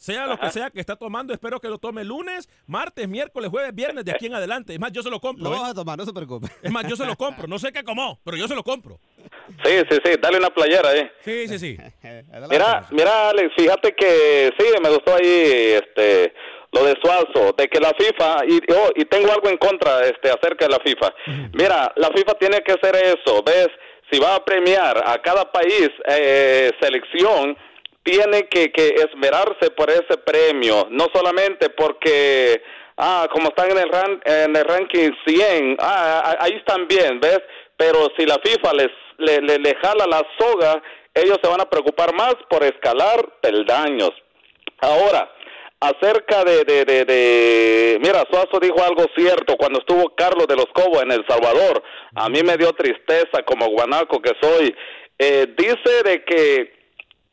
sea lo que sea que está tomando, espero que lo tome lunes, martes, miércoles, jueves, viernes, de aquí en adelante. Es más, yo se lo compro. Lo vas ¿eh? a tomar, no se preocupe. Es más, yo se lo compro. No sé qué comó, pero yo se lo compro. Sí, sí, sí, dale una playera ahí. Sí, sí, sí. mira, mira, Alex, fíjate que sí, me gustó ahí este lo de Suazo, de que la FIFA, y, oh, y tengo algo en contra este acerca de la FIFA. Mira, la FIFA tiene que hacer eso, ¿ves? Si va a premiar a cada país eh, selección, tiene que, que esmerarse por ese premio, no solamente porque, ah, como están en el, en el ranking 100, ah, ahí están bien, ¿ves? Pero si la FIFA les le, le, jala la soga, ellos se van a preocupar más por escalar peldaños. Ahora, acerca de, de, de, mira, Suazo dijo algo cierto cuando estuvo Carlos de los Cobos en El Salvador. A mí me dio tristeza como guanaco que soy. Eh, dice de que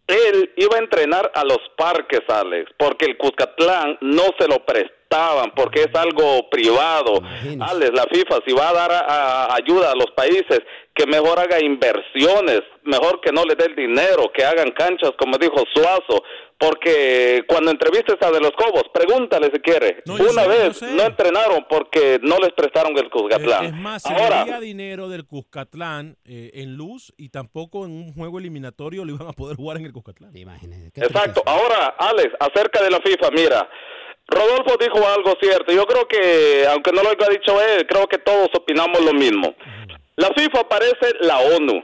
él iba a entrenar a los parques, Alex, porque el Cuscatlán no se lo prestaban, porque es algo privado. Alex, la FIFA, si va a dar ayuda a los países, que mejor haga inversiones, mejor que no le dé el dinero, que hagan canchas, como dijo Suazo, porque cuando entrevistes a De los Cobos, pregúntale si quiere. Una vez no entrenaron porque no les prestaron el Cuscatlán. Es, más, se Ahora, dinero del Cuscatlán eh, en luz y tampoco en un juego eliminatorio lo iban a poder jugar en el Cuscatlán. Exacto. Ahora, Alex, acerca de la FIFA, mira, Rodolfo dijo algo cierto. Yo creo que, aunque no lo haya dicho él, creo que todos opinamos lo mismo. La FIFA parece la ONU.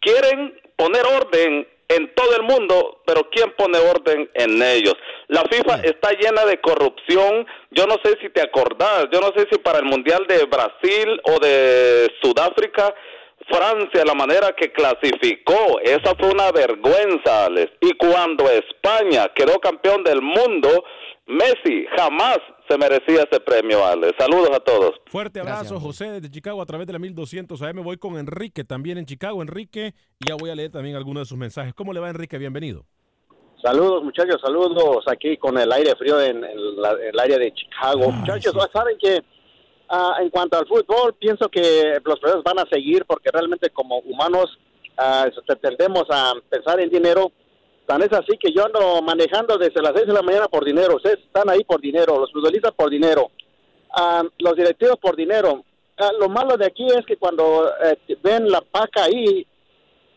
Quieren poner orden en todo el mundo, pero ¿quién pone orden en ellos? La FIFA está llena de corrupción. Yo no sé si te acordás, yo no sé si para el Mundial de Brasil o de Sudáfrica Francia, la manera que clasificó, esa fue una vergüenza, Alex. Y cuando España quedó campeón del mundo, Messi jamás se merecía ese premio, Alex. Saludos a todos. Fuerte abrazo, José, desde Chicago a través de la 1200. Ahí me voy con Enrique también en Chicago. Enrique, y ya voy a leer también algunos de sus mensajes. ¿Cómo le va, Enrique? Bienvenido. Saludos muchachos, saludos aquí con el aire frío en, en la- el área de Chicago. muchachos, saben que ah, en cuanto al fútbol, pienso que los precios van a seguir porque realmente como humanos ah, este, tendemos a pensar en dinero. Tan es así que yo ando manejando desde las 6 de la mañana por dinero. Ustedes están ahí por dinero, los futbolistas por dinero, ah, los directivos por dinero. Ah, lo malo de aquí es que cuando eh, ven la paca ahí,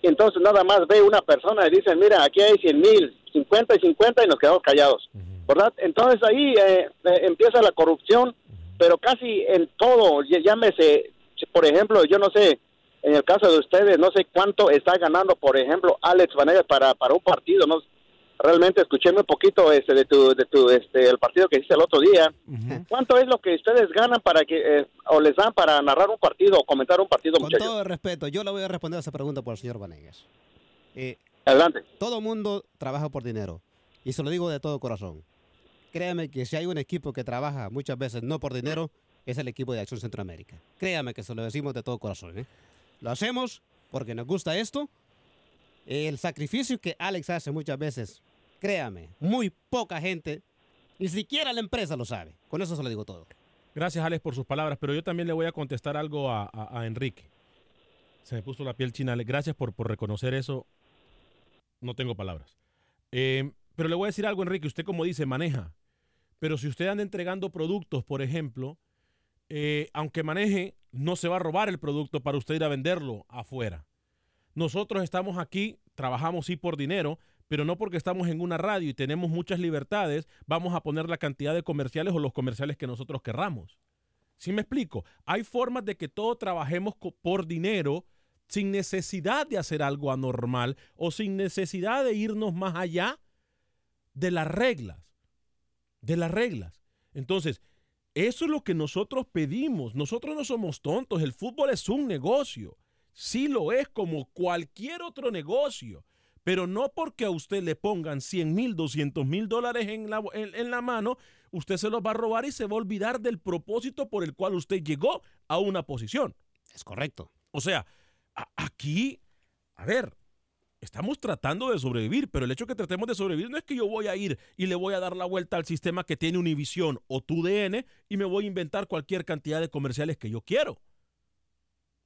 entonces nada más ve una persona y dicen, mira, aquí hay 100 mil, 50 y 50 y nos quedamos callados, ¿verdad? Entonces ahí eh, eh, empieza la corrupción, pero casi en todo, llámese, por ejemplo, yo no sé, en el caso de ustedes, no sé cuánto está ganando, por ejemplo, Alex Vanegas para, para un partido, ¿no? Realmente escuché un poquito este, de tu, de tu, este, el partido que hiciste el otro día. ¿Cuánto es lo que ustedes ganan para que, eh, o les dan para narrar un partido o comentar un partido, Con muchachos? todo el respeto, yo le voy a responder a esa pregunta por el señor Vanegas. Eh, Adelante. Todo mundo trabaja por dinero. Y se lo digo de todo corazón. Créame que si hay un equipo que trabaja muchas veces no por dinero, es el equipo de Acción Centroamérica. Créame que se lo decimos de todo corazón. ¿eh? Lo hacemos porque nos gusta esto. El sacrificio que Alex hace muchas veces, créame, muy poca gente, ni siquiera la empresa lo sabe. Con eso se lo digo todo. Gracias, Alex, por sus palabras, pero yo también le voy a contestar algo a, Enrique. Se me puso la piel china. Gracias por, por reconocer eso. No tengo palabras. Eh, pero le voy a decir algo, Enrique. Usted, como dice, maneja. Pero si usted anda entregando productos, por ejemplo, eh, aunque maneje, no se va a robar el producto para usted ir a venderlo afuera. Nosotros estamos aquí, trabajamos sí por dinero, pero no porque estamos en una radio y tenemos muchas libertades, vamos a poner la cantidad de comerciales o los comerciales que nosotros querramos. ¿Sí me explico? Hay formas de que todos trabajemos por dinero sin necesidad de hacer algo anormal o sin necesidad de irnos más allá de las reglas. De las reglas. Entonces, eso es lo que nosotros pedimos. Nosotros no somos tontos. El fútbol es un negocio. Sí lo es como cualquier otro negocio. Pero no porque a usted le pongan 100 mil, 200 mil dólares en la, en- en la mano, usted se los va a robar y se va a olvidar del propósito por el cual usted llegó a una posición. Es correcto. O sea, a- aquí, a ver, estamos tratando de sobrevivir, pero el hecho que tratemos de sobrevivir no es que yo voy a ir y le voy a dar la vuelta al sistema que tiene Univision o TUDN y me voy a inventar cualquier cantidad de comerciales que yo quiero.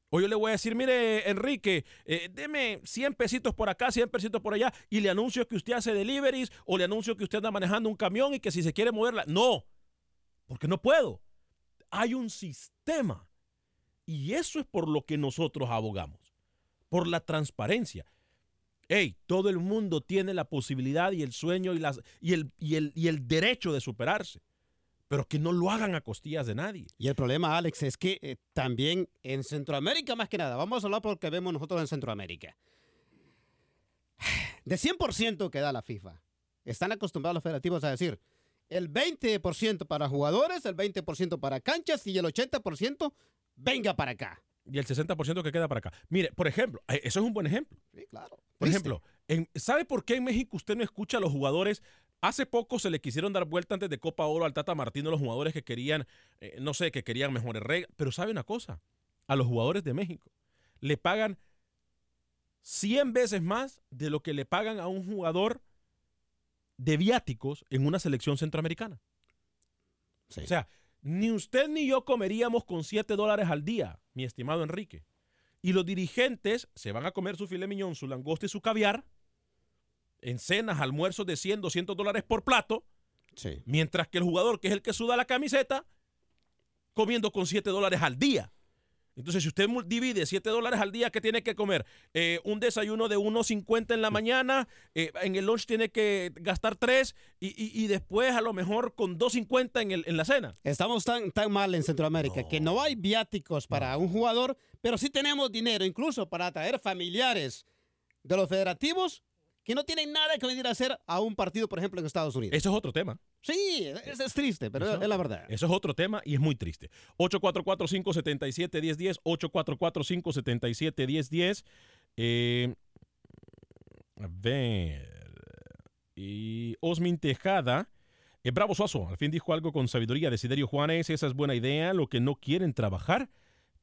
O yo le voy a decir, mire, Enrique, eh, deme 100 pesitos por acá, 100 pesitos por allá, y le anuncio que usted hace deliveries, o le anuncio que usted anda manejando un camión y que si se quiere moverla. No, porque no puedo. Hay un sistema. Y eso es por lo que nosotros abogamos, por la transparencia. Hey, todo el mundo tiene la posibilidad y el sueño y, las, y, el, y, el, derecho de superarse, pero que no lo hagan a costillas de nadie. Y el problema, Alex, es que eh, también en Centroamérica, más que nada, vamos a hablar por lo que vemos nosotros en Centroamérica. De 100% que da la FIFA, están acostumbrados los federativos a decir el 20% para jugadores, el 20% para canchas y el 80% venga para acá. Y el 60% que queda para acá. Mire, por ejemplo, eh, eso es un buen ejemplo. Sí, claro. Por Triste. ejemplo, en- ¿sabe por qué en México usted no escucha a los jugadores? Hace poco se le quisieron dar vuelta antes de Copa Oro al Tata Martino los jugadores que querían, eh, no sé, que querían mejores reglas. Pero ¿sabe una cosa? A los jugadores de México le pagan 100 veces más de lo que le pagan a un jugador de viáticos en una selección centroamericana. O sea, ni usted ni yo comeríamos con 7 dólares al día, mi estimado Enrique. Y los dirigentes se van a comer su filet miñón, su langosta y su caviar en cenas, almuerzos de 100, 200 dólares por plato. Mientras que el jugador, que es el que suda la camiseta, comiendo con 7 dólares al día. Entonces, si usted divide 7 dólares al día, ¿qué tiene que comer? Eh, un desayuno de 1.50 en la mañana, eh, en el lunch tiene que gastar 3 y, y- y después a lo mejor con 2.50 en, el- en la cena. Estamos tan, tan mal en Centroamérica que no hay viáticos para un jugador, pero sí tenemos dinero incluso para traer familiares de los federativos que no tienen nada que venir a hacer a un partido, por ejemplo, en Estados Unidos. Eso es otro tema. Sí, es, es triste, pero Eso- es la verdad. Eso es otro tema y es muy triste. 844-577-1010, 844-577-1010. Eh, a ver. Y Osmin Tejada. eh, Bravo Suazo, al fin dijo algo con sabiduría. Desiderio Juanes, esa es buena idea. Lo que no quieren trabajar,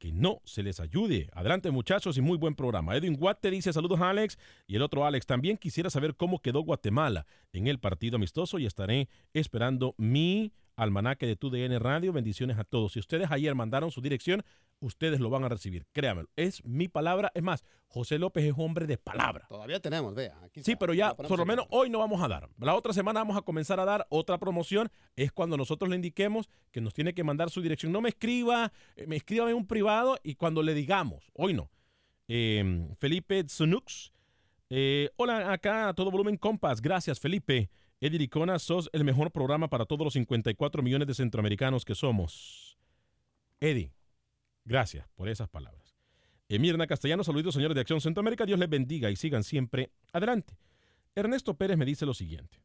que no se les ayude. Adelante, muchachos, y muy buen programa. Edwin Watt dice saludos, Alex. Y el otro Alex, también quisiera saber cómo quedó Guatemala en el partido amistoso y estaré esperando mi almanaque de TUDN Radio. Bendiciones a todos. Si ustedes ayer mandaron su dirección, ustedes lo van a recibir. Créanmelo, es mi palabra. Es más, José López es hombre de palabra. Todavía tenemos, vea. Aquí Sí, pero ya por lo en- menos hoy no vamos a dar. La otra semana vamos a comenzar a dar otra promoción. Es cuando nosotros le indiquemos que nos tiene que mandar su dirección. No me escriba, eh, me escriba en un privado y cuando le digamos, hoy no. Eh, Felipe Tsunux. eh, hola, acá a todo volumen compas. Gracias, Felipe. Eddie Licona, sos el mejor programa para todos los 54 millones de centroamericanos que somos. Eddie, gracias por esas palabras. Eh, Mirna Castellano, saluditos señores de Acción Centroamérica, Dios les bendiga y sigan siempre adelante. Ernesto Pérez me dice lo siguiente.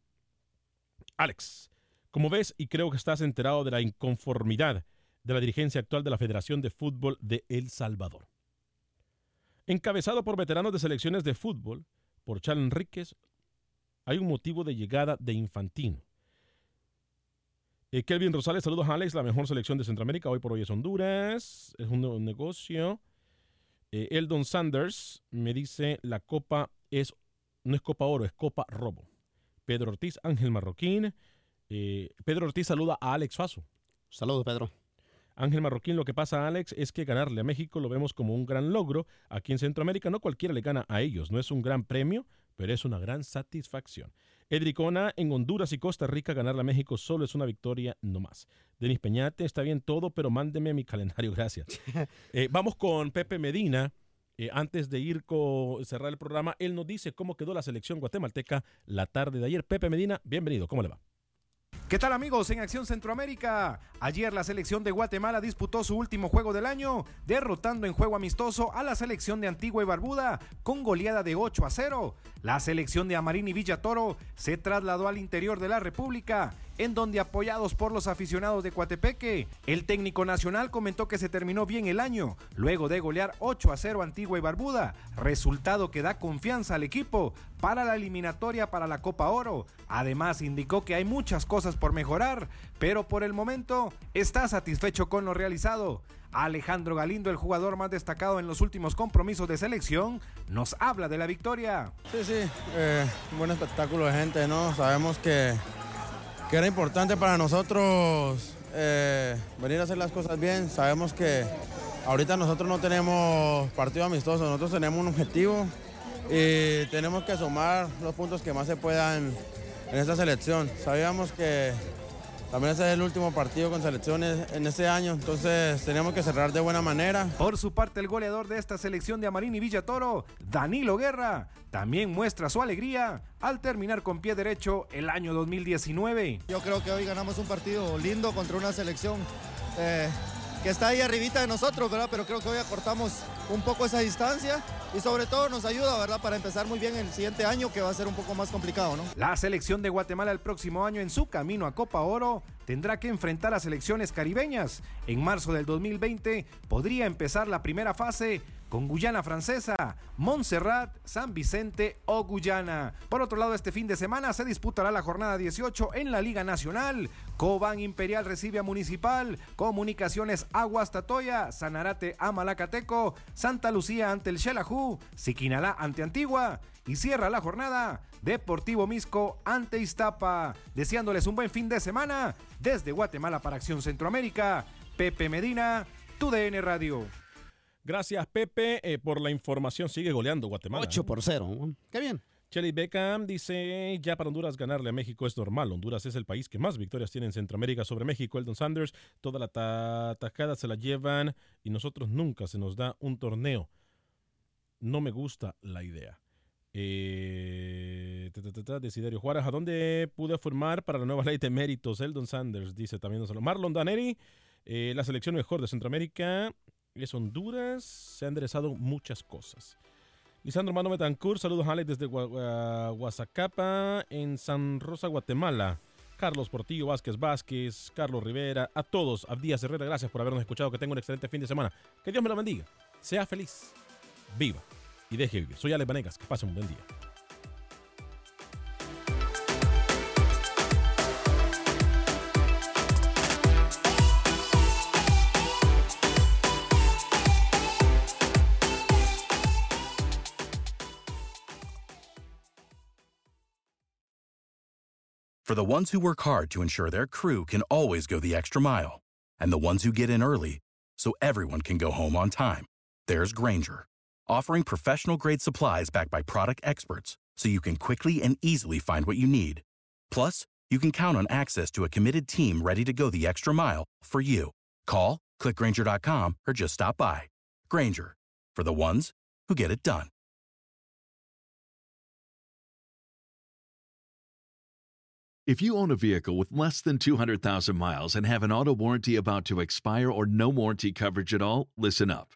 Alex, como ves y creo que estás enterado de la inconformidad de la dirigencia actual de la Federación de Fútbol de El Salvador. Encabezado por veteranos de selecciones de fútbol, por Charles Enríquez, hay un motivo de llegada de Infantino. Eh, Kelvin Rosales, saludos a Alex, la mejor selección de Centroamérica, hoy por hoy es Honduras, es un, un negocio. Eh, Eldon Sanders me dice, la copa es, no es copa oro, es copa robo. Pedro Ortiz, Ángel Marroquín. eh, Pedro Ortiz saluda a Alex Faso. Saludos, Pedro. Ángel Marroquín, lo que pasa, Alex, es que ganarle a México lo vemos como un gran logro. Aquí en Centroamérica no cualquiera le gana a ellos. No es un gran premio, pero es una gran satisfacción. Edricona, en Honduras y Costa Rica, ganarle a México solo es una victoria no más. Denis Peñate, está bien todo, pero mándeme mi calendario, gracias. Eh, vamos con Pepe Medina. Eh, antes de ir con cerrar el programa, él nos dice cómo quedó la selección guatemalteca la tarde de ayer. Pepe Medina, bienvenido, ¿cómo le va? ¿Qué tal amigos en Acción Centroamérica? Ayer la selección de Guatemala disputó su último juego del año, derrotando en juego amistoso a la selección de Antigua y Barbuda con goleada de 8 a 0. La selección de Amarín y Villatoro se trasladó al interior de la República, en donde apoyados por los aficionados de Coatepeque, el técnico nacional comentó que se terminó bien el año, luego de golear 8 a 0 a Antigua y Barbuda, resultado que da confianza al equipo para la eliminatoria para la Copa Oro. Además indicó que hay muchas cosas por mejorar, pero por el momento está satisfecho con lo realizado. Alejandro Galindo, el jugador más destacado en los últimos compromisos de selección, nos habla de la victoria. Sí, sí, eh, buen espectáculo de gente, ¿no? Sabemos que, que era importante para nosotros eh, venir a hacer las cosas bien. Sabemos que ahorita nosotros no tenemos partido amistoso, nosotros tenemos un objetivo y tenemos que sumar los puntos que más se puedan en esta selección. Sabíamos que también ese es el último partido con selecciones en este año, entonces tenemos que cerrar de buena manera. Por su parte, el goleador de esta selección de Amarín y Villatoro, Danilo Guerra, también muestra su alegría al terminar con pie derecho el año 2019. Yo creo que hoy ganamos un partido lindo contra una selección eh, que está ahí arribita de nosotros, ¿verdad? Pero creo que hoy acortamos un poco esa distancia y sobre todo nos ayuda, ¿verdad? Para empezar muy bien el siguiente año que va a ser un poco más complicado, ¿no? La selección de Guatemala el próximo año en su camino a Copa Oro tendrá que enfrentar a selecciones caribeñas. En marzo del 2020 podría empezar la primera fase con Guyana Francesa, Montserrat, San Vicente o Guyana. Por otro lado, este fin de semana se disputará la jornada 18 en la Liga Nacional. Cobán Imperial recibe a Municipal, Comunicaciones Aguas Tatoya, Sanarate a Malacateco, Santa Lucía ante el Xelajú, Siquinalá ante Antigua y cierra la jornada Deportivo Misco ante Iztapa. Deseándoles un buen fin de semana desde Guatemala para Acción Centroamérica. Pepe Medina, TUDN Radio. Gracias, Pepe, eh, por la información. Sigue goleando Guatemala. 8 por 0. Qué bien. Shelly Beckham dice, ya para Honduras ganarle a México es normal. Honduras es el país que más victorias tiene en Centroamérica sobre México. Eldon Sanders, toda la ta- tajada se la llevan y nosotros nunca se nos da un torneo. No me gusta la idea. Eh, Desiderio Juárez, ¿a dónde pude formar para la nueva ley de méritos? Eldon Sanders dice también. Marlon Daneri, eh, la selección mejor de Centroamérica es Honduras. Se han enderezado muchas cosas. Lisandro Mano Betancourt, saludos Alex desde Guazacapa, en San Rosa, Guatemala. Carlos Portillo, Vázquez Vázquez, Carlos Rivera, a todos, Abdías Herrera, gracias por habernos escuchado, que tengan un excelente fin de semana. Que Dios me lo bendiga, sea feliz, viva y deje vivir. Soy Alex Vanegas, que pasen un buen día. For the ones who work hard to ensure their crew can always go the extra mile, and the ones who get in early so everyone can go home on time, there's Granger, offering professional grade supplies backed by product experts so you can quickly and easily find what you need. Plus, you can count on access to a committed team ready to go the extra mile for you. Call, clickgranger.com, or just stop by. Granger, for the ones who get it done. If you own a vehicle with less than 200,000 miles and have an auto warranty about to expire or no warranty coverage at all, listen up.